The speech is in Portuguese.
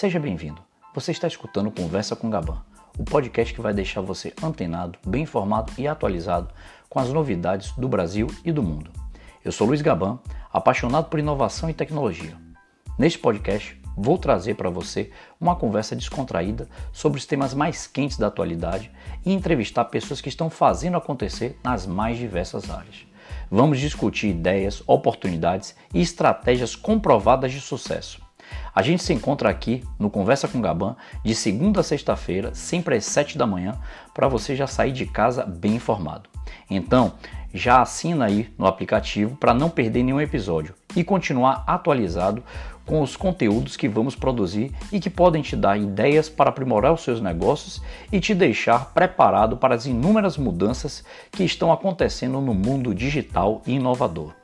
Seja bem-vindo. Você está escutando Conversa com Gaban, o podcast que vai deixar você antenado, bem informado e atualizado com as novidades do Brasil e do mundo. Eu sou Luiz Gaban, apaixonado por inovação e tecnologia. Neste podcast, vou trazer para você uma conversa descontraída sobre os temas mais quentes da atualidade e entrevistar pessoas que estão fazendo acontecer nas mais diversas áreas. Vamos discutir ideias, oportunidades e estratégias comprovadas de sucesso. A gente se encontra aqui no Conversa com Gaban de segunda a sexta-feira, sempre às 7 da manhã, para você já sair de casa bem informado. Então, já assina aí no aplicativo para não perder nenhum episódio e continuar atualizado com os conteúdos que vamos produzir e que podem te dar ideias para aprimorar os seus negócios e te deixar preparado para as inúmeras mudanças que estão acontecendo no mundo digital e inovador.